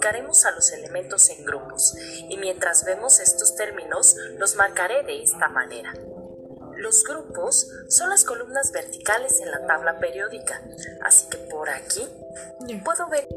clasificaremos a los elementos en grupos y mientras vemos estos términos los marcaré de esta manera. Los grupos son las columnas verticales en la tabla periódica, así que por aquí puedo ver